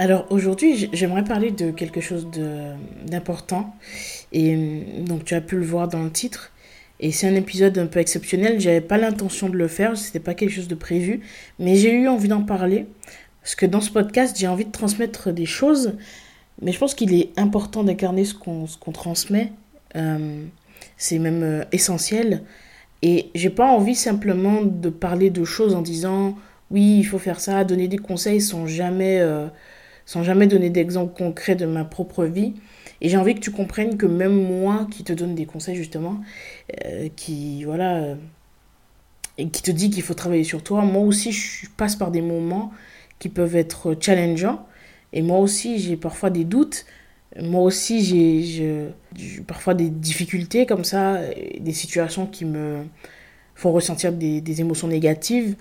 Alors aujourd'hui, j'aimerais parler de quelque chose d'important. Et euh, donc tu as pu le voir dans le titre. Et c'est un épisode un peu exceptionnel. J'avais pas l'intention de le faire, c'était pas quelque chose de prévu, mais j'ai eu envie d'en parler parce que dans ce podcast, j'ai envie de transmettre des choses, mais je pense qu'il est important d'incarner ce qu'on transmet. Euh, c'est même euh, essentiel. Et j'ai pas envie simplement de parler de choses en disant oui, il faut faire ça, donner des conseils sans jamais sans jamais donner d'exemple concret de ma propre vie. Et j'ai envie que tu comprennes que même moi qui te donne des conseils justement, euh, qui voilà, euh, et qui te dit qu'il faut travailler sur toi, moi aussi je passe par des moments qui peuvent être challengeants. Et moi aussi j'ai parfois des doutes. Moi aussi j'ai parfois des difficultés comme ça, des situations qui me font ressentir des, des émotions négatives.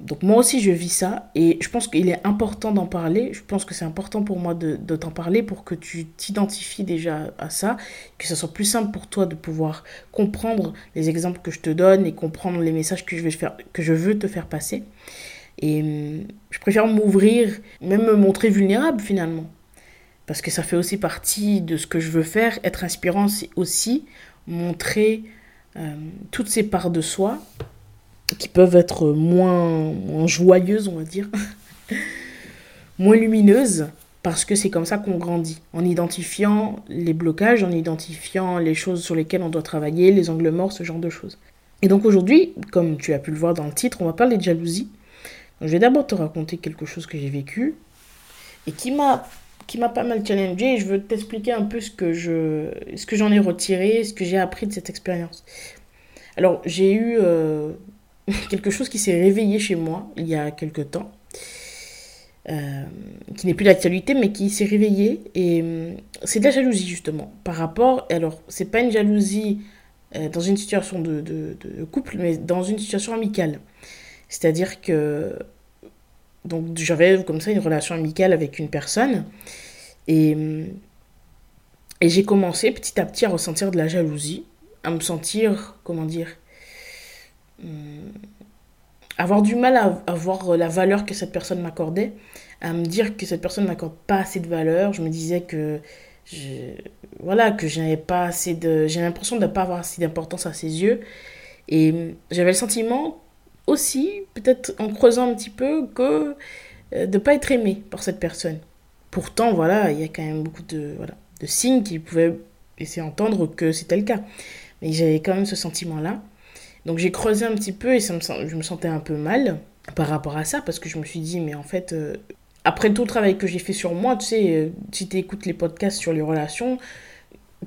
Donc moi aussi je vis ça et je pense qu'il est important d'en parler. Je pense que c'est important pour moi de, t'en parler pour que tu t'identifies déjà à ça, que ce soit plus simple pour toi de pouvoir comprendre les exemples que je te donne et comprendre les messages que je, faire, que je veux te faire passer. Et hum, je préfère m'ouvrir, même me montrer vulnérable finalement. Parce que ça fait aussi partie de ce que je veux faire. Être inspirant, c'est aussi montrer hum, toutes ces parts de soi qui peuvent être moins, joyeuses, on va dire, moins lumineuses, parce que c'est comme ça qu'on grandit, en identifiant les blocages, en identifiant les choses sur lesquelles on doit travailler, les angles morts, ce genre de choses. Et donc aujourd'hui, comme tu as pu le voir dans le titre, on va parler de jalousie. je vais d'abord te raconter quelque chose que j'ai vécu et qui m'a qui m'a pas mal challengé et je veux t'expliquer un peu ce que je ce que j'en ai retiré, ce que j'ai appris de cette expérience. Alors, j'ai eu euh, quelque chose qui s'est réveillé chez moi il y a quelque temps, euh, qui n'est plus d'actualité, mais qui s'est réveillé. Et euh, c'est de la jalousie, justement, par rapport. Alors, c'est pas une jalousie euh, dans une situation de, couple, mais dans une situation amicale. C'est-à-dire que. Donc, j'avais comme ça une relation amicale avec une personne. Et, et j'ai commencé petit à petit à ressentir de la jalousie, à me sentir, comment dire. Avoir du mal à, voir la valeur que cette personne m'accordait, à me dire que cette personne m'accorde pas assez de valeur. Je me disais que voilà que j'avais pas assez de, j'ai l'impression de ne pas avoir assez d'importance à ses yeux. Et j'avais le sentiment aussi, peut-être en creusant un petit peu, que euh, de pas être aimé par cette personne. Pourtant, voilà, il y a quand même beaucoup de, voilà, de signes qui pouvaient laisser entendre que c'était le cas. Mais j'avais quand même ce sentiment-là. Donc j'ai creusé un petit peu et je me sentais un peu mal par rapport à ça parce que je me suis dit, mais en fait, euh, après tout le travail que j'ai fait sur moi, tu sais, euh, si tu écoutes les podcasts sur les relations,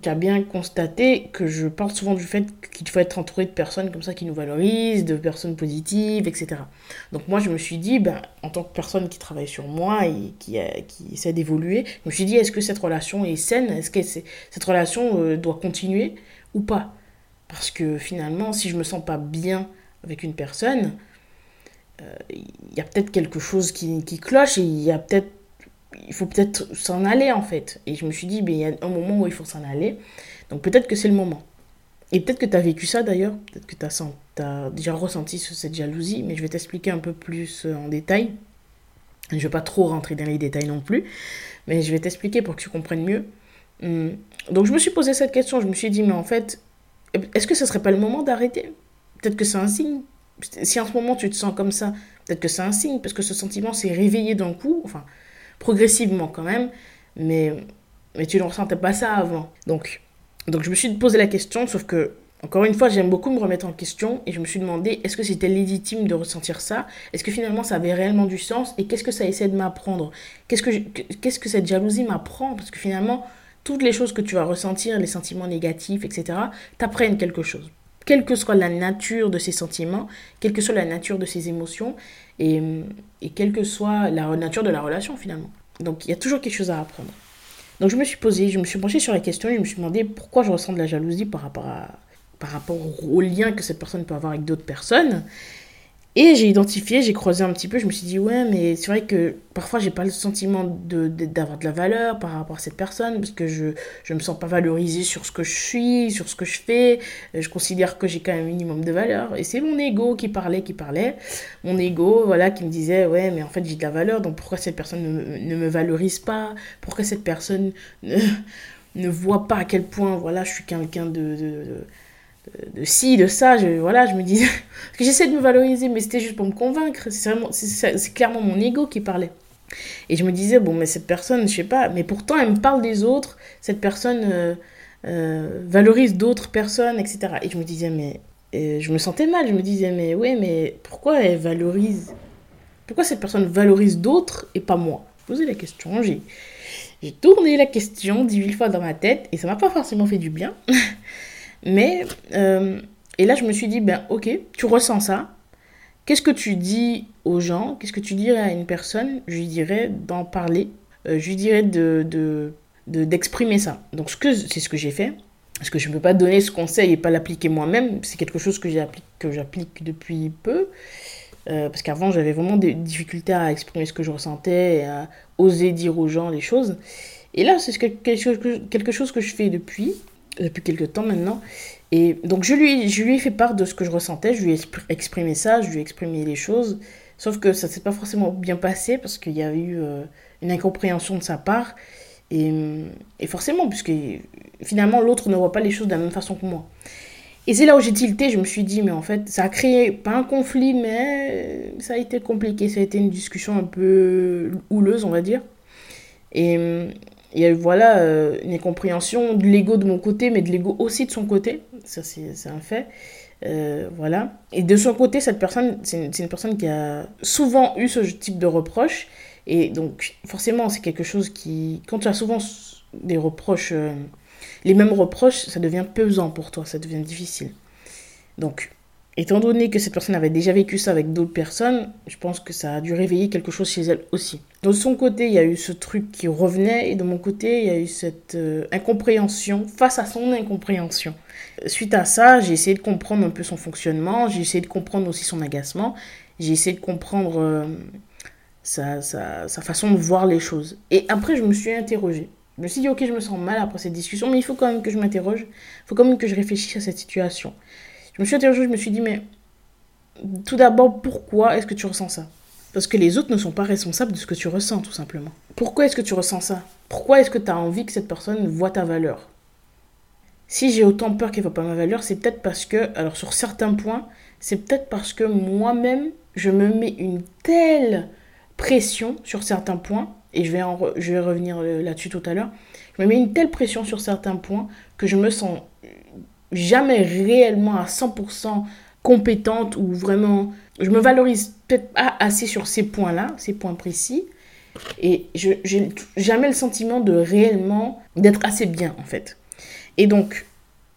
tu as bien constaté que je parle souvent du fait qu'il faut être entouré de personnes comme ça qui nous valorisent, de personnes positives, etc. Donc moi, je me suis dit, ben, en tant que personne qui travaille sur moi et qui, qui essaie d'évoluer, je me suis dit, est-ce que cette relation est saine? Est-ce que cette relation euh, doit continuer ou pas? Parce que finalement, si je me sens pas bien avec une personne, euh, il y a peut-être quelque chose qui, qui cloche et il y a peut-être il faut peut-être s'en aller en fait. Et je me suis dit, ben, il y a un moment où il faut s'en aller. Donc peut-être que c'est le moment. Et peut-être que tu as vécu ça d'ailleurs, peut-être que tu as, as, déjà ressenti cette jalousie, mais je vais t'expliquer un peu plus euh, en détail. Je ne vais pas trop rentrer dans les détails non plus, mais je vais t'expliquer pour que tu comprennes mieux. Hum. Donc je me suis posé cette question, je me suis dit, mais en fait, est-ce que ce serait pas le moment d'arrêter? Peut-être que c'est un signe. Si en ce moment tu te sens comme ça, peut-être que c'est un signe, parce que ce sentiment s'est réveillé d'un coup, enfin, progressivement quand même, mais, mais tu ne ressentais pas ça avant. Donc, donc je me suis posé la question, sauf que, encore une fois, j'aime beaucoup me remettre en question, et je me suis demandé, est-ce que c'était légitime de ressentir ça? Est-ce que finalement ça avait réellement du sens? Et qu'est-ce que ça essaie de m'apprendre? Qu'est-ce que, qu'est-ce que cette jalousie m'apprend? Parce que finalement, toutes les choses que tu vas ressentir, les sentiments négatifs, etc., t'apprennent quelque chose. Quelle que soit la nature de ces sentiments, quelle que soit la nature de ces émotions, et, et quelle que soit la nature de la relation finalement. Donc il y a toujours quelque chose à apprendre. Donc je me suis posée, je me suis penchée sur la question je me suis demandé pourquoi je ressens de la jalousie par rapport, par rapport au lien que cette personne peut avoir avec d'autres personnes. Et j'ai identifié, j'ai creusé un petit peu, je me suis dit, ouais, mais c'est vrai que parfois j'ai pas le sentiment d'avoir de, de, la valeur par rapport à cette personne, parce que je ne me sens pas valorisée sur ce que je suis, sur ce que je fais. Euh, je considère que j'ai quand même un minimum de valeur. Et c'est mon ego qui parlait, qui parlait. Mon ego, voilà, qui me disait, ouais, mais en fait j'ai de la valeur, donc pourquoi cette personne ne, me valorise pas? Pourquoi cette personne ne, ne voit pas à quel point, voilà, je suis quelqu'un de ci, de ça, je, voilà, je me disais que j'essaie de me valoriser, mais c'était juste pour me convaincre. C'est clairement mon ego qui parlait. Et je me disais, bon, mais cette personne, je sais pas, mais pourtant elle me parle des autres, cette personne euh, euh, valorise d'autres personnes, etc. Et je me disais, mais euh, je me sentais mal, je me disais, mais ouais, mais pourquoi elle valorise Pourquoi cette personne valorise d'autres et pas moi? Posais la question, j'ai tourné la question 18 fois dans ma tête et ça m'a pas forcément fait du bien. Mais, euh, et là, je me suis dit, ben ok, tu ressens ça. Qu'est-ce que tu dis aux gens? Qu'est-ce que tu dirais à une personne? Je lui dirais d'en parler. Euh, je lui dirais de, de, d'exprimer ça. Donc, ce que, c'est ce que j'ai fait. Parce que je ne peux pas donner ce conseil et pas l'appliquer moi-même. C'est quelque chose que j'applique, que j'applique depuis peu. Euh, parce qu'avant, j'avais vraiment des difficultés à exprimer ce que je ressentais et à oser dire aux gens les choses. Et là, c'est quelque chose que je fais depuis depuis quelques temps maintenant. Et donc je lui, je lui ai fait part de ce que je ressentais, je lui ai exprimé ça, je lui ai exprimé les choses. Sauf que ça ne s'est pas forcément bien passé parce qu'il y a eu euh, une incompréhension de sa part. Et, et forcément, puisque finalement l'autre ne voit pas les choses de la même façon que moi. Et c'est là où j'ai tilté, je me suis dit, mais en fait, ça a créé, pas un conflit, mais ça a été compliqué, ça a été une discussion un peu houleuse, on va dire. Et, il y a eu voilà, euh, une incompréhension de l'ego de mon côté, mais de l'ego aussi de son côté. Ça, c'est un fait. Euh, voilà. Et de son côté, cette personne, c'est une, personne qui a souvent eu ce type de reproches. Et donc, forcément, c'est quelque chose qui. Quand tu as souvent des reproches, euh, les mêmes reproches, ça devient pesant pour toi, ça devient difficile. Donc, Étant donné que cette personne avait déjà vécu ça avec d'autres personnes, je pense que ça a dû réveiller quelque chose chez elle aussi. De son côté, il y a eu ce truc qui revenait et de mon côté, il y a eu cette euh, incompréhension face à son incompréhension. Suite à ça, j'ai essayé de comprendre un peu son fonctionnement, j'ai essayé de comprendre aussi son agacement, j'ai essayé de comprendre euh, sa, façon de voir les choses. Et après, je me suis interrogée. Je me suis dit, ok, je me sens mal après cette discussion, mais il faut quand même que je m'interroge, il faut quand même que je réfléchisse à cette situation. Je me suis interrogée, je me suis dit, mais tout d'abord, pourquoi est-ce que tu ressens ça? Parce que les autres ne sont pas responsables de ce que tu ressens, tout simplement. Pourquoi est-ce que tu ressens ça? Pourquoi est-ce que tu as envie que cette personne voit ta valeur? Si j'ai autant peur qu'elle ne voit pas ma valeur, c'est peut-être parce que, alors sur certains points, c'est peut-être parce que moi-même, je me mets une telle pression sur certains points, et je vais, en je vais revenir euh, là-dessus tout à l'heure, je me mets une telle pression sur certains points que je me sens jamais réellement à 100% compétente ou vraiment... Je me valorise peut-être pas assez sur ces points-là, ces points précis. Et je n'ai jamais le sentiment de réellement d'être assez bien, en fait. Et donc,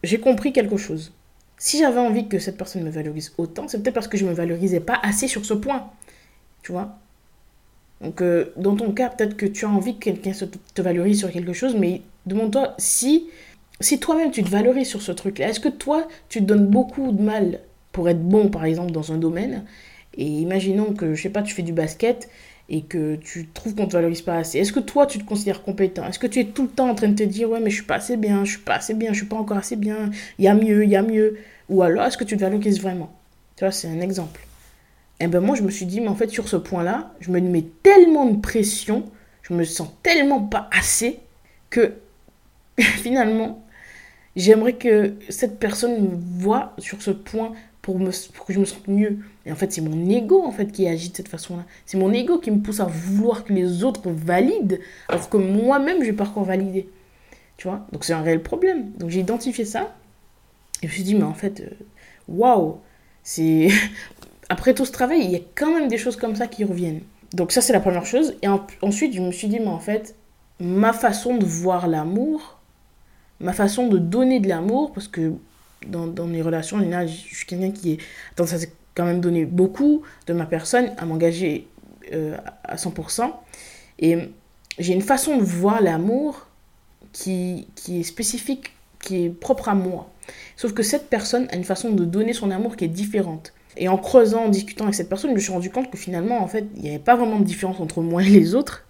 j'ai compris quelque chose. Si j'avais envie que cette personne me valorise autant, c'est peut-être parce que je ne me valorisais pas assez sur ce point. Tu vois Donc, euh, dans ton cas, peut-être que tu as envie que quelqu'un te valorise sur quelque chose, mais demande-toi si si toi-même tu te valorises sur ce truc-là, est-ce que toi tu te donnes beaucoup de mal pour être bon par exemple dans un domaine et imaginons que je sais pas tu fais du basket et que tu trouves qu'on te valorise pas assez. Est-ce que toi tu te considères compétent? Est-ce que tu es tout le temps en train de te dire ouais mais je suis pas assez bien, je suis pas assez bien, je suis pas encore assez bien, il y a mieux, il y a mieux? Ou alors est-ce que tu te valorises vraiment? Tu vois, c'est un exemple. Et eh ben moi je me suis dit mais en fait sur ce point-là, je me mets tellement de pression, je me sens tellement pas assez que finalement J'aimerais que cette personne me voit sur ce point pour, me, pour que je me sente mieux. Et en fait, c'est mon ego en fait qui agit de cette façon-là. C'est mon ego qui me pousse à vouloir que les autres valident, alors que moi-même, je n'ai pas encore validé. Tu vois? Donc c'est un réel problème. Donc j'ai identifié ça. Et je me suis dit, mais en fait, euh, waouh, c'est... Après tout ce travail, il y a quand même des choses comme ça qui reviennent. Donc ça, c'est la première chose. Et ensuite, je me suis dit, mais en fait, ma façon de voir l'amour, ma façon de donner de l'amour, parce que dans, mes relations, je suis quelqu'un qui est tendance à quand même donner beaucoup de ma personne, à m'engager euh, à 100%. Et j'ai une façon de voir l'amour qui, qui est spécifique, qui est propre à moi. Sauf que cette personne a une façon de donner son amour qui est différente. Et en creusant, en discutant avec cette personne, je me suis rendu compte que finalement, en fait, il n'y avait pas vraiment de différence entre moi et les autres.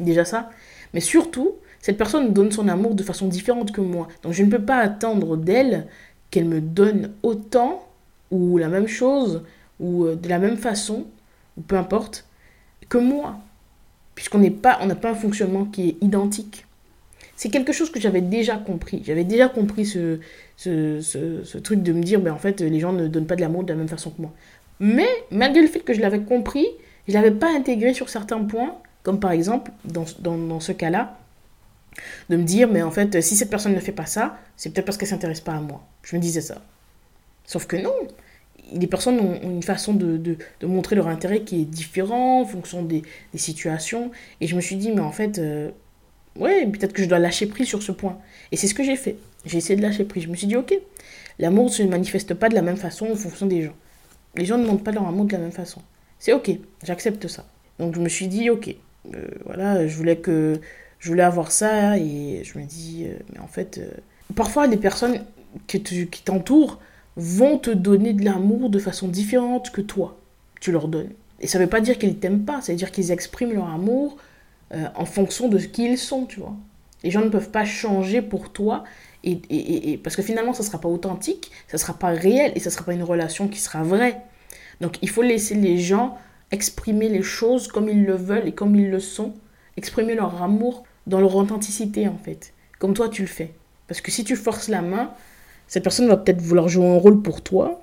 Déjà ça. Mais surtout, cette personne donne son amour de façon différente que moi. Donc je ne peux pas attendre d'elle qu'elle me donne autant, ou la même chose, ou euh, de la même façon, ou peu importe, que moi. Puisqu'on n'est pas, on n'a pas un fonctionnement qui est identique. C'est quelque chose que j'avais déjà compris. J'avais déjà compris ce, ce, truc de me dire, ben, en fait, les gens ne donnent pas de l'amour de la même façon que moi. Mais malgré le fait que je l'avais compris, je ne l'avais pas intégré sur certains points, comme par exemple, dans, dans, dans ce cas-là, de me dire, mais en fait, si cette personne ne fait pas ça, c'est peut-être parce qu'elle s'intéresse pas à moi. Je me disais ça. Sauf que non, les personnes ont, une façon de, de, de, montrer leur intérêt qui est différent en fonction des, des situations. Et je me suis dit, mais en fait, euh, ouais, peut-être que je dois lâcher prise sur ce point. Et c'est ce que j'ai fait. J'ai essayé de lâcher prise. Je me suis dit, ok, l'amour ne se manifeste pas de la même façon en fonction des gens. Les gens ne montrent pas leur amour de la même façon. C'est ok, j'accepte ça. Donc je me suis dit, ok, euh, voilà, je voulais que je voulais avoir ça et je me dis, euh, mais en fait, euh, parfois les personnes qui t'entourent vont te donner de l'amour de façon différente que toi, tu leur donnes. Et ça ne veut pas dire qu'ils t'aiment pas, ça veut dire qu'ils expriment leur amour euh, en fonction de ce qu'ils sont, tu vois. Les gens ne peuvent pas changer pour toi, et, et, parce que finalement, ça ne sera pas authentique, ça ne sera pas réel, et ça ne sera pas une relation qui sera vraie. Donc il faut laisser les gens exprimer les choses comme ils le veulent et comme ils le sont, exprimer leur amour dans leur authenticité, en fait, comme toi tu le fais. Parce que si tu forces la main, cette personne va peut-être vouloir jouer un rôle pour toi,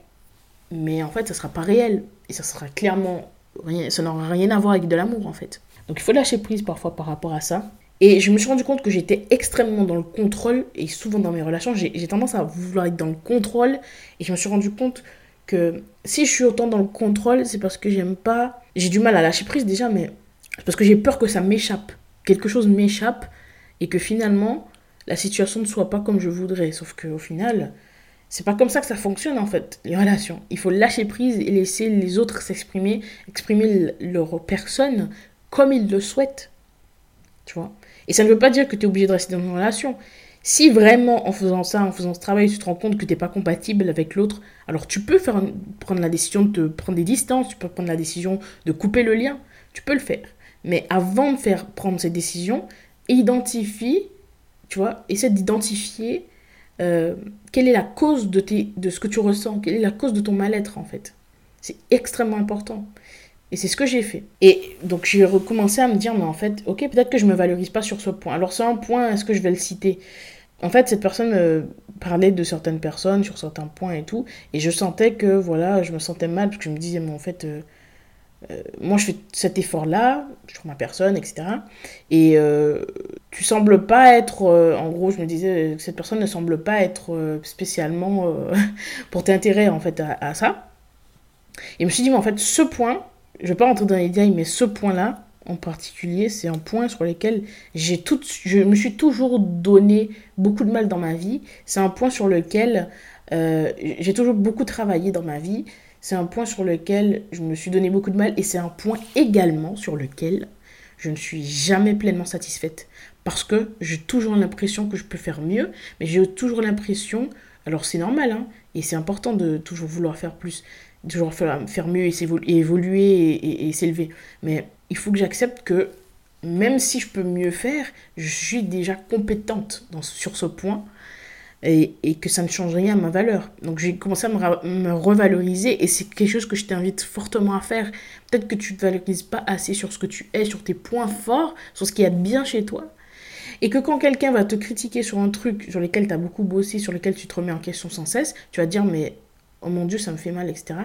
mais en fait, ça sera pas réel. Et ça sera clairement rien, ça n'aura rien à voir avec de l'amour, en fait. Donc il faut lâcher prise parfois par rapport à ça. Et je me suis rendu compte que j'étais extrêmement dans le contrôle, et souvent dans mes relations, j'ai tendance à vouloir être dans le contrôle, et je me suis rendu compte que si je suis autant dans le contrôle, c'est parce que j'aime pas. J'ai du mal à lâcher prise déjà, mais c'est parce que j'ai peur que ça m'échappe. Quelque chose m'échappe, et que finalement, la situation ne soit pas comme je voudrais. Sauf qu'au final, c'est pas comme ça que ça fonctionne en fait, les relations. Il faut lâcher prise et laisser les autres s'exprimer, exprimer leur personne comme ils le souhaitent. Tu vois? Et ça ne veut pas dire que tu es obligé de rester dans une relation. Si vraiment en faisant ça, en faisant ce travail, tu te rends compte que tu n'es pas compatible avec l'autre, alors tu peux faire, prendre la décision de te prendre des distances, tu peux prendre la décision de couper le lien, tu peux le faire. Mais avant de faire prendre ces décisions, identifie tu vois, essaie d'identifier euh, quelle est la cause de, tes, de ce que tu ressens, quelle est la cause de ton mal-être en fait. C'est extrêmement important. Et c'est ce que j'ai fait. Et donc j'ai recommencé à me dire, mais en fait, ok, peut-être que je me valorise pas sur ce point. Alors c'est un point, est-ce que je vais le citer? En fait, cette personne euh, parlait de certaines personnes sur certains points et tout, et je sentais que, voilà, je me sentais mal, parce que je me disais, mais en fait, euh, euh, moi je fais cet effort-là sur ma personne, etc. Et euh, tu sembles pas être, euh, en gros, je me disais, cette personne ne semble pas être spécialement pour t'intéresser en fait à, ça. Et je me suis dit, mais en fait, ce point, je vais pas rentrer dans les détails, mais ce point-là, en particulier, c'est un point sur lequel j'ai tout, je me suis toujours donné beaucoup de mal dans ma vie. C'est un point sur lequel j'ai toujours beaucoup travaillé dans ma vie. C'est un point sur lequel je me suis donné beaucoup de mal et c'est un point également sur lequel je ne suis jamais pleinement satisfaite. Parce que j'ai toujours l'impression que je peux faire mieux, mais j'ai toujours l'impression, alors c'est normal, hein, et c'est important de toujours vouloir faire plus, toujours faire, mieux et, évoluer et, s'élever, mais il faut que j'accepte que même si je peux mieux faire, je suis déjà compétente dans, sur ce point et, que ça ne change rien à ma valeur. Donc j'ai commencé à me, me, revaloriser et c'est quelque chose que je t'invite fortement à faire. Peut-être que tu ne te valorises pas assez sur ce que tu es, sur tes points forts, sur ce qu'il y a de bien chez toi. Et que quand quelqu'un va te critiquer sur un truc sur lequel tu as beaucoup bossé, sur lequel tu te remets en question sans cesse, tu vas dire mais oh mon dieu ça me fait mal, etc.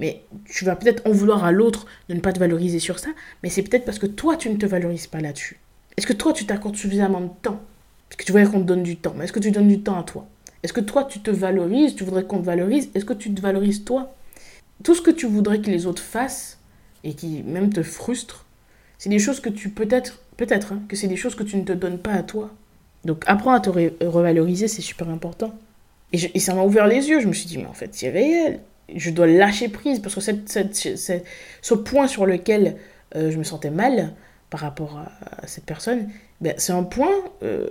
Mais tu vas peut-être en vouloir à l'autre de ne pas te valoriser sur ça, mais c'est peut-être parce que toi tu ne te valorises pas là-dessus. Est-ce que toi tu t'accordes suffisamment de temps parce que tu voudrais qu'on te donne du temps. Mais est-ce que tu donnes du temps à toi? Est-ce que toi, tu te valorises Tu voudrais qu'on te valorise? Est-ce que tu te valorises toi? Tout ce que tu voudrais que les autres fassent et qui même te frustrent, c'est des choses que tu peut-être, peut-être, hein, que c'est des choses que tu ne te donnes pas à toi. Donc apprends à te revaloriser, c'est super important. Et, ça m'a ouvert les yeux. Je me suis dit, mais en fait, c'est réel. Je dois lâcher prise parce que ce point sur lequel euh, je me sentais mal, par rapport à, cette personne, ben, c'est un point. Euh,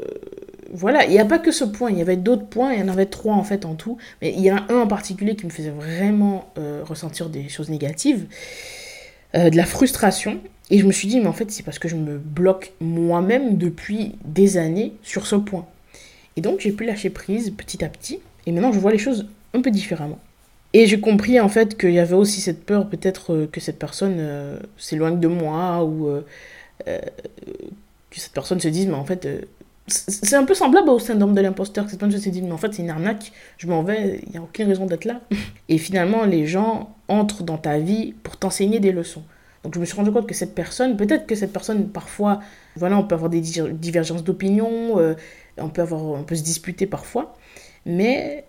voilà, il n'y a pas que ce point, il y avait d'autres points, il y en avait trois en fait en tout, mais il y en a un en particulier qui me faisait vraiment euh, ressentir des choses négatives, euh, de la frustration. Et je me suis dit, mais en fait, c'est parce que je me bloque moi-même depuis des années sur ce point. Et donc, j'ai pu lâcher prise petit à petit, et maintenant, je vois les choses un peu différemment. Et j'ai compris en fait qu'il y avait aussi cette peur peut-être que cette personne s'éloigne de moi ou euh, que cette personne se dise, mais en fait, euh, c'est un peu semblable au syndrome de l'imposteur, que cette personne se dit, mais en fait, c'est une arnaque, je m'en vais, il n'y a aucune raison d'être là. Et finalement, les gens entrent dans ta vie pour t'enseigner des leçons. Donc je me suis rendu compte que cette personne, peut-être que cette personne, parfois, voilà, on peut avoir des divergences d'opinion, euh, on peut on peut se disputer parfois, mais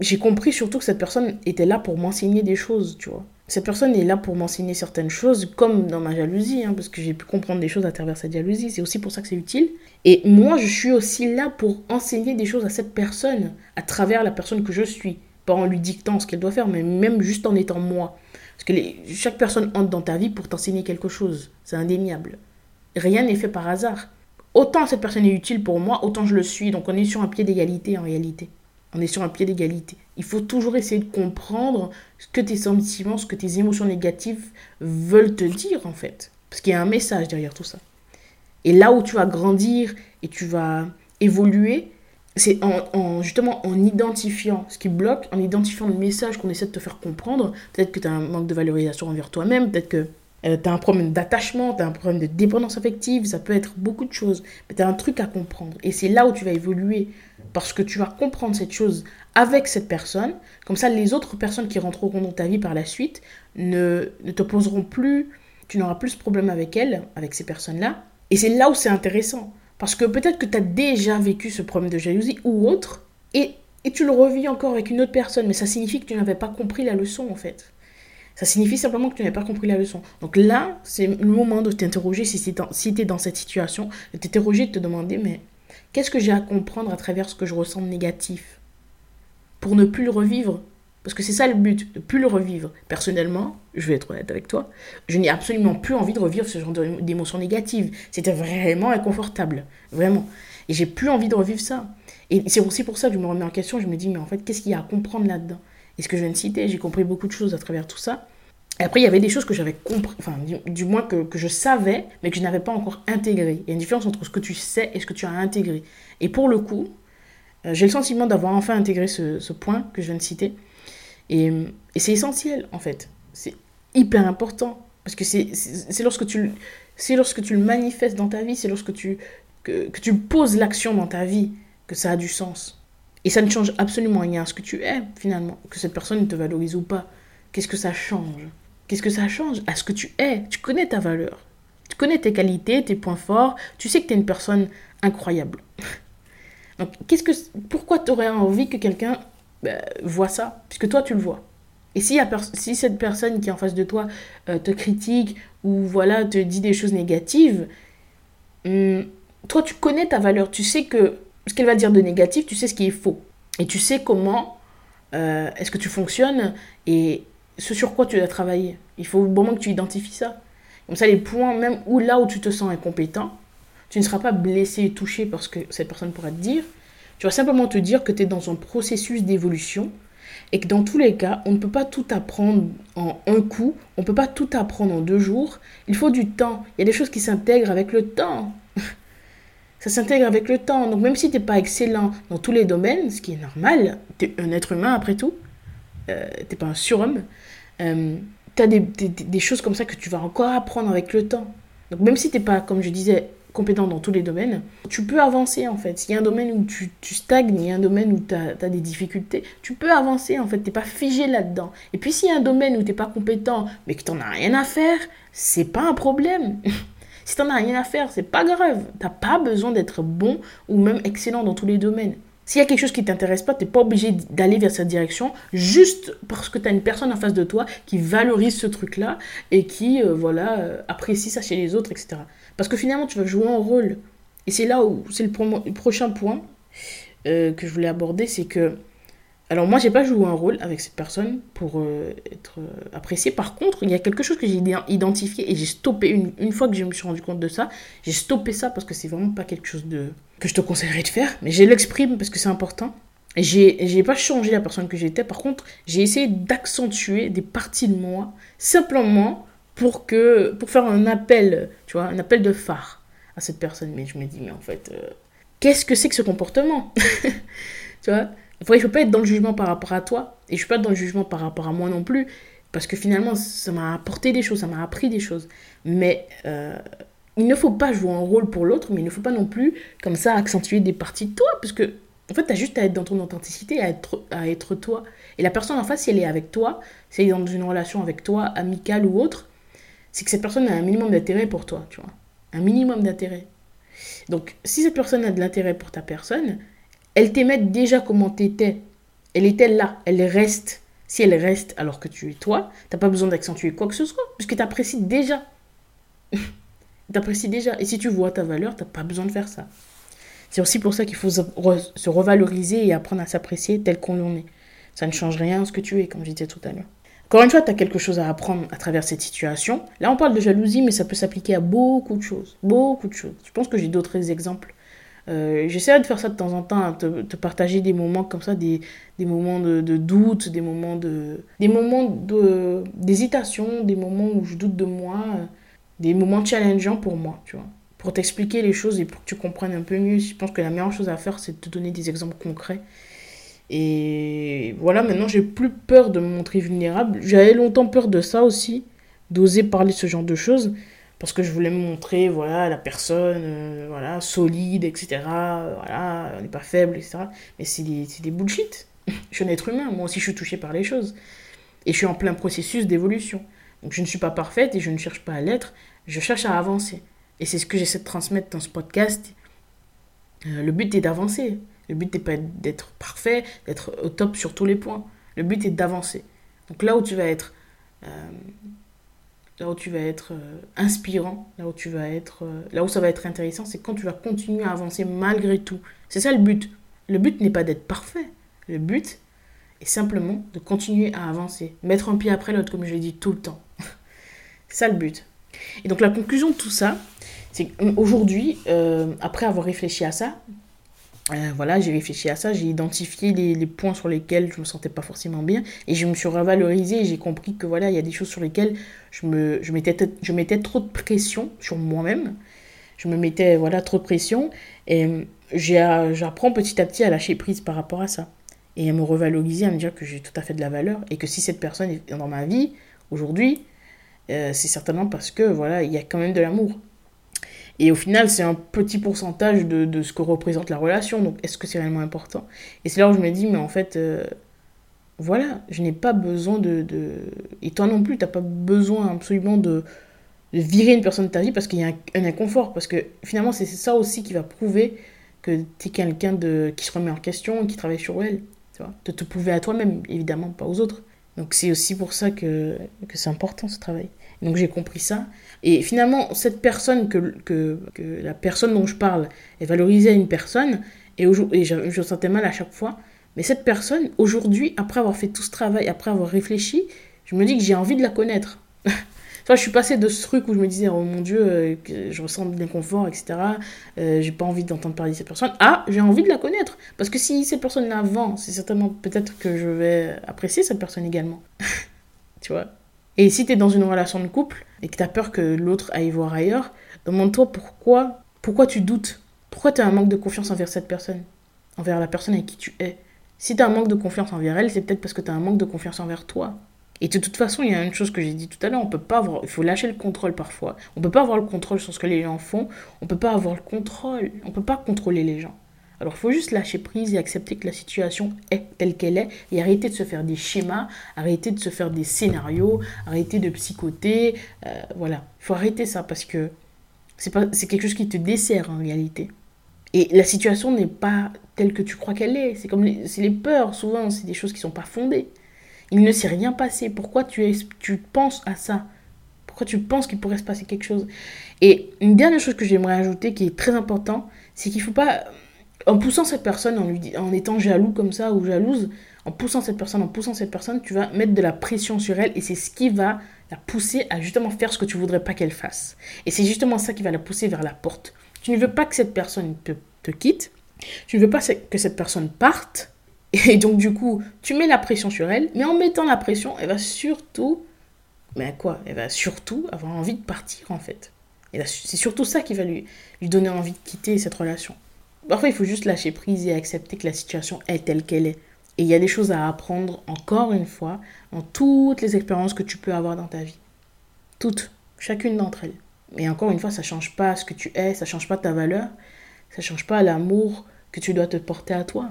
j'ai compris surtout que cette personne était là pour m'enseigner des choses, tu vois. Cette personne est là pour m'enseigner certaines choses, comme dans ma jalousie, hein, parce que j'ai pu comprendre des choses à travers cette jalousie. C'est aussi pour ça que c'est utile. Et moi, je suis aussi là pour enseigner des choses à cette personne, à travers la personne que je suis. Pas en lui dictant ce qu'elle doit faire, mais même juste en étant moi. Parce que chaque personne entre dans ta vie pour t'enseigner quelque chose. C'est indéniable. Rien n'est fait par hasard. Autant cette personne est utile pour moi, autant je le suis. Donc on est sur un pied d'égalité en réalité. On est sur un pied d'égalité. Il faut toujours essayer de comprendre ce que tes sentiments, ce que tes émotions négatives veulent te dire en fait. Parce qu'il y a un message derrière tout ça. Et là où tu vas grandir et tu vas évoluer, c'est en, justement en identifiant ce qui bloque, en identifiant le message qu'on essaie de te faire comprendre. Peut-être que tu as un manque de valorisation envers toi-même, peut-être que euh, tu as un problème d'attachement, tu as un problème de dépendance affective, ça peut être beaucoup de choses. Mais tu as un truc à comprendre. Et c'est là où tu vas évoluer parce que tu vas comprendre cette chose avec cette personne. Comme ça, les autres personnes qui rentreront dans ta vie par la suite ne, ne te poseront plus, tu n'auras plus de problème avec elles, avec ces personnes-là. Et c'est là où c'est intéressant. Parce que peut-être que tu as déjà vécu ce problème de jalousie ou autre, et, et tu le revis encore avec une autre personne, mais ça signifie que tu n'avais pas compris la leçon en fait. Ça signifie simplement que tu n'avais pas compris la leçon. Donc là, c'est le moment de t'interroger si tu si es dans cette situation, de t'interroger, de te demander, mais Qu'est-ce que j'ai à comprendre à travers ce que je ressens de négatif Pour ne plus le revivre? Parce que c'est ça le but, de plus le revivre. Personnellement, je vais être honnête avec toi, je n'ai absolument plus envie de revivre ce genre d'émotions négatives. C'était vraiment inconfortable. Vraiment. Et j'ai plus envie de revivre ça. Et c'est aussi pour ça que je me remets en question. Je me dis, mais en fait, qu'est-ce qu'il y a à comprendre là-dedans? Et ce que je viens de citer, j'ai compris beaucoup de choses à travers tout ça. Et après, il y avait des choses que j'avais compris, enfin, du, moins que, je savais, mais que je n'avais pas encore intégré. Il y a une différence entre ce que tu sais et ce que tu as intégré. Et pour le coup, euh, j'ai le sentiment d'avoir enfin intégré ce, point que je viens de citer. Et, c'est essentiel, en fait. C'est hyper important. Parce que c'est lorsque, tu, lorsque tu le manifestes dans ta vie, c'est lorsque tu, que tu poses l'action dans ta vie que ça a du sens. Et ça ne change absolument rien à ce que tu es, finalement. Que cette personne te valorise ou pas. Qu'est-ce que ça change? Qu'est-ce que ça change à ce que tu es? Tu connais ta valeur. Tu connais tes qualités, tes points forts. Tu sais que tu es une personne incroyable. Donc, qu'est-ce que, pourquoi tu aurais envie que quelqu'un ben, voit ça? Puisque toi, tu le vois. Et si, si cette personne qui est en face de toi euh, te critique ou voilà te dit des choses négatives, hum, toi, tu connais ta valeur. Tu sais que ce qu'elle va dire de négatif, tu sais ce qui est faux. Et tu sais comment euh, est-ce que tu fonctionnes et, ce sur quoi tu dois travailler. Il faut vraiment que tu identifies ça. Comme ça, les points, même où là où tu te sens incompétent, tu ne seras pas blessé et touché parce que cette personne pourra te dire. Tu vas simplement te dire que tu es dans un processus d'évolution et que dans tous les cas, on ne peut pas tout apprendre en un coup, on ne peut pas tout apprendre en deux jours. Il faut du temps. Il y a des choses qui s'intègrent avec le temps. Ça s'intègre avec le temps. Donc même si tu n'es pas excellent dans tous les domaines, ce qui est normal, tu es un être humain après tout, euh, t'es pas un surhomme, euh, tu as des, des, choses comme ça que tu vas encore apprendre avec le temps. Donc même si t'es pas, comme je disais, compétent dans tous les domaines, tu peux avancer en fait. S'il y a un domaine où tu, tu stagnes, il y a un domaine où tu as, des difficultés, tu peux avancer en fait, t'es pas figé là-dedans. Et puis s'il y a un domaine où t'es pas compétent, mais que t'en as rien à faire, c'est pas un problème. si t'en as rien à faire, c'est pas grave. T'as pas besoin d'être bon ou même excellent dans tous les domaines. S'il y a quelque chose qui ne t'intéresse pas, tu n'es pas obligé d'aller vers cette direction juste parce que tu as une personne en face de toi qui valorise ce truc-là et qui euh, voilà, euh, apprécie ça chez les autres, etc. Parce que finalement, tu vas jouer un rôle. Et c'est là où c'est le, prochain point euh, que je voulais aborder, c'est que Alors moi, j'ai pas joué un rôle avec cette personne pour euh, être euh, appréciée. Par contre, il y a quelque chose que j'ai identifié et j'ai stoppé une, une, fois que je me suis rendu compte de ça. J'ai stoppé ça parce que c'est vraiment pas quelque chose de que je te conseillerais de faire. Mais je l'exprime parce que c'est important. J'ai pas changé la personne que j'étais. Par contre, j'ai essayé d'accentuer des parties de moi simplement pour que pour faire un appel, tu vois, un appel de phare à cette personne. Mais je me dis, mais en fait, euh, qu'est-ce que c'est que ce comportement? Tu vois? Il ne faut pas être dans le jugement par rapport à toi, et je suis pas dans le jugement par rapport à moi non plus, parce que finalement, ça m'a apporté des choses, ça m'a appris des choses. Mais euh, il ne faut pas jouer un rôle pour l'autre, mais il ne faut pas non plus, comme ça, accentuer des parties de toi, parce que, en fait, tu as juste à être dans ton authenticité, à être, à être toi. Et la personne en face, si elle est avec toi, si elle est dans une relation avec toi, amicale ou autre, c'est que cette personne a un minimum d'intérêt pour toi, tu vois. Un minimum d'intérêt. Donc, si cette personne a de l'intérêt pour ta personne, elle t'aimait déjà comment t'étais. Elle était là, elle reste. Si elle reste alors que tu es toi, t'as pas besoin d'accentuer quoi que ce soit, puisque t'apprécies déjà. t'apprécies déjà. Et si tu vois ta valeur, t'as pas besoin de faire ça. C'est aussi pour ça qu'il faut se revaloriser et apprendre à s'apprécier tel qu'on en est. Ça ne change rien à ce que tu es, comme je disais tout à l'heure. Encore une fois, tu as quelque chose à apprendre à travers cette situation. Là, on parle de jalousie, mais ça peut s'appliquer à beaucoup de choses. Beaucoup de choses. Je pense que j'ai d'autres exemples euh, J'essaie de faire ça de temps en temps, de te, partager des moments comme ça, des, des moments de, de, doute, des moments de des moments d'hésitation, des moments où je doute de moi, des moments challengeants pour moi, tu vois. Pour t'expliquer les choses et pour que tu comprennes un peu mieux, je pense que la meilleure chose à faire, c'est de te donner des exemples concrets. Et voilà, maintenant, j'ai plus peur de me montrer vulnérable. J'avais longtemps peur de ça aussi, d'oser parler ce genre de choses parce que je voulais me montrer, voilà, la personne, euh, voilà, solide, etc. Voilà, on n'est pas faible, etc. Mais c'est des, des bullshit. je suis un être humain, moi aussi je suis touché par les choses. Et je suis en plein processus d'évolution. Donc je ne suis pas parfaite et je ne cherche pas à l'être, je cherche à avancer. Et c'est ce que j'essaie de transmettre dans ce podcast. Euh, le but est d'avancer. Le but n'est pas d'être parfait, d'être au top sur tous les points. Le but est d'avancer. Donc là où tu vas être euh, là où tu vas être euh, inspirant, là où tu vas être, euh, là où ça va être intéressant, c'est quand tu vas continuer à avancer malgré tout. C'est ça le but. Le but n'est pas d'être parfait. Le but est simplement de continuer à avancer, mettre un pied après l'autre, comme je l'ai dit tout le temps. c'est ça le but. Et donc la conclusion de tout ça, c'est qu'aujourd'hui, euh, après avoir réfléchi à ça, euh, voilà, j'ai réfléchi à ça, j'ai identifié les, points sur lesquels je me sentais pas forcément bien et je me suis revalorisée et j'ai compris que voilà, il y a des choses sur lesquelles je me je mettais je mettais trop de pression sur moi-même. Je me mettais voilà trop de pression et j'apprends petit à petit à lâcher prise par rapport à ça et à me revaloriser, à me dire que j'ai tout à fait de la valeur et que si cette personne est dans ma vie aujourd'hui, euh, c'est certainement parce que voilà, il y a quand même de l'amour. Et au final, c'est un petit pourcentage de, de, ce que représente la relation. Donc, est-ce que c'est réellement important? Et c'est là où je me dis, mais en fait, euh, voilà, je n'ai pas besoin de, de, Et toi non plus, tu n'as pas besoin absolument de, virer une personne de ta vie parce qu'il y a un, inconfort. Parce que finalement, c'est ça aussi qui va prouver que tu es quelqu'un qui se remet en question, qui travaille sur elle. Tu vois de te prouver à toi-même, évidemment, pas aux autres. Donc, c'est aussi pour ça que, que c'est important ce travail. Donc, j'ai compris ça. Et finalement, cette personne, que, que, la personne dont je parle, elle valorisait une personne, et, je, je sentais mal à chaque fois. Mais cette personne, aujourd'hui, après avoir fait tout ce travail, après avoir réfléchi, je me dis que j'ai envie de la connaître. Enfin, je suis passée de ce truc où je me disais, oh mon Dieu, euh, je ressens de l'inconfort, etc. Euh, j'ai pas envie d'entendre parler de cette personne. Ah, j'ai envie de la connaître. Parce que si cette personne la vend, c'est certainement peut-être que je vais apprécier cette personne également. tu vois? Et si tu es dans une relation de couple et que tu as peur que l'autre aille voir ailleurs, demande-toi pourquoi, pourquoi tu doutes? Pourquoi tu as un manque de confiance envers cette personne, envers la personne avec qui tu es. Si tu as un manque de confiance envers elle, c'est peut-être parce que tu as un manque de confiance envers toi. Et de toute façon, il y a une chose que j'ai dit tout à l'heure, on peut pas avoir, il faut lâcher le contrôle parfois. On peut pas avoir le contrôle sur ce que les gens font, on peut pas avoir le contrôle, on peut pas contrôler les gens. Alors il faut juste lâcher prise et accepter que la situation est telle qu'elle est et arrêter de se faire des schémas, arrêter de se faire des scénarios, arrêter de psychoter. Euh, voilà, il faut arrêter ça parce que c'est quelque chose qui te dessert en réalité. Et la situation n'est pas telle que tu crois qu'elle est. C'est comme les, les peurs, souvent, c'est des choses qui ne sont pas fondées. Il ne s'est rien passé. Pourquoi tu, es, tu penses à ça? Pourquoi tu penses qu'il pourrait se passer quelque chose? Et une dernière chose que j'aimerais ajouter qui est très important, c'est qu'il ne faut pas en poussant cette personne, en, lui, en étant jaloux comme ça ou jalouse, en poussant cette personne, en poussant cette personne, tu vas mettre de la pression sur elle et c'est ce qui va la pousser à justement faire ce que tu voudrais pas qu'elle fasse. Et c'est justement ça qui va la pousser vers la porte. Tu ne veux pas que cette personne te, te quitte, tu ne veux pas que cette personne parte, et donc du coup, tu mets la pression sur elle, mais en mettant la pression, elle va surtout, mais quoi? Elle va surtout avoir envie de partir en fait. Et c'est surtout ça qui va lui, lui donner envie de quitter cette relation. Parfois, il faut juste lâcher prise et accepter que la situation est telle qu'elle est. Et il y a des choses à apprendre, encore une fois, dans toutes les expériences que tu peux avoir dans ta vie. Toutes, chacune d'entre elles. Mais encore une fois, ça ne change pas ce que tu es, ça ne change pas ta valeur, ça ne change pas l'amour que tu dois te porter à toi.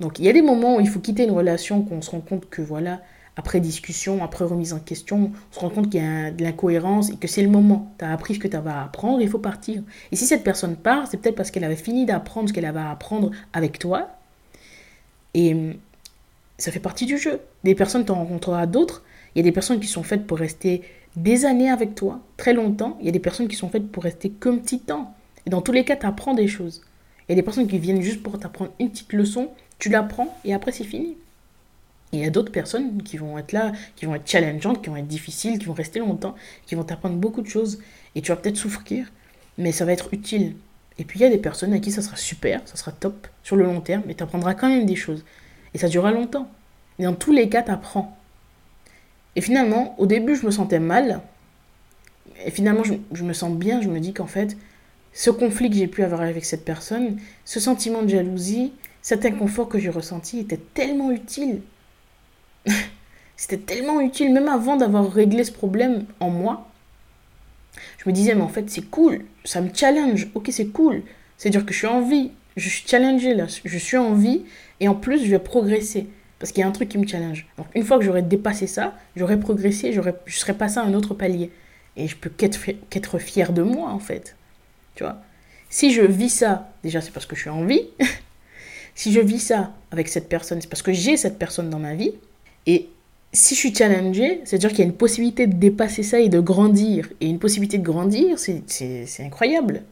Donc il y a des moments où il faut quitter une relation, qu'on se rend compte que voilà, après discussion, après remise en question, on se rend compte qu'il y a de l'incohérence et que c'est le moment. Tu as appris ce que tu avais à apprendre, il faut partir. Et si cette personne part, c'est peut-être parce qu'elle avait fini d'apprendre ce qu'elle avait à apprendre avec toi. Et hum, ça fait partie du jeu. Des personnes, tu en rencontreras d'autres. Il y a des personnes qui sont faites pour rester des années avec toi, très longtemps. Il y a des personnes qui sont faites pour rester qu'un petit temps. Et dans tous les cas, tu apprends des choses. Il y a des personnes qui viennent juste pour t'apprendre une petite leçon, tu l'apprends et après c'est fini il y a d'autres personnes qui vont être là, qui vont être challengeantes, qui vont être difficiles, qui vont rester longtemps, qui vont t'apprendre beaucoup de choses. Et tu vas peut-être souffrir, mais ça va être utile. Et puis il y a des personnes à qui ça sera super, ça sera top sur le long terme, mais tu apprendras quand même des choses. Et ça durera longtemps. Et dans tous les cas, tu apprends. Et finalement, au début, je me sentais mal. Et finalement, je, je me sens bien. Je me dis qu'en fait, ce conflit que j'ai pu avoir avec cette personne, ce sentiment de jalousie, cet inconfort que j'ai ressenti était tellement utile C'était tellement utile, même avant d'avoir réglé ce problème en moi. Je me disais, mais en fait, c'est cool, ça me challenge. Ok, c'est cool. C'est-à-dire que je suis en vie, je suis challengée là, je suis en vie, et en plus, je vais progresser. Parce qu'il y a un truc qui me challenge. Donc, une fois que j'aurais dépassé ça, j'aurais progressé, je serais passé à un autre palier. Et je peux qu'être, qu'être fier de moi, en fait. Tu vois? Si je vis ça, déjà, c'est parce que je suis en vie. si je vis ça avec cette personne, c'est parce que j'ai cette personne dans ma vie. Et si je suis challengée, c'est-à-dire qu'il y a une possibilité de dépasser ça et de grandir. Et une possibilité de grandir, c'est incroyable.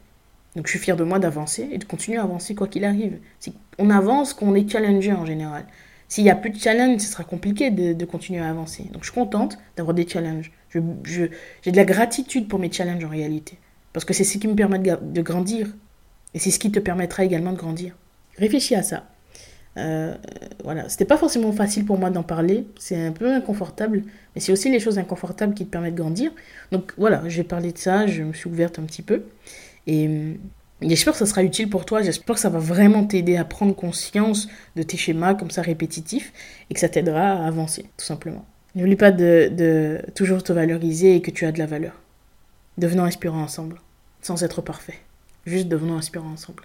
Donc je suis fière de moi d'avancer et de continuer à avancer quoi qu'il arrive. On avance quand on est challengé en général. S'il n'y a plus de challenge, ce sera compliqué de, continuer à avancer. Donc je suis contente d'avoir des challenges. J'ai je, de la gratitude pour mes challenges en réalité. Parce que c'est ce qui me permet de grandir. Et c'est ce qui te permettra également de grandir. Réfléchis à ça. Euh, voilà, c'était pas forcément facile pour moi d'en parler, c'est un peu inconfortable, mais c'est aussi les choses inconfortables qui te permettent de grandir. Donc voilà, j'ai parlé de ça, je me suis ouverte un petit peu. Et, j'espère que ça sera utile pour toi, j'espère que ça va vraiment t'aider à prendre conscience de tes schémas comme ça répétitifs et que ça t'aidera à avancer, tout simplement. N'oublie pas de, toujours te valoriser et que tu as de la valeur. Devenons inspirants ensemble, sans être parfait. Juste devenons inspirants ensemble.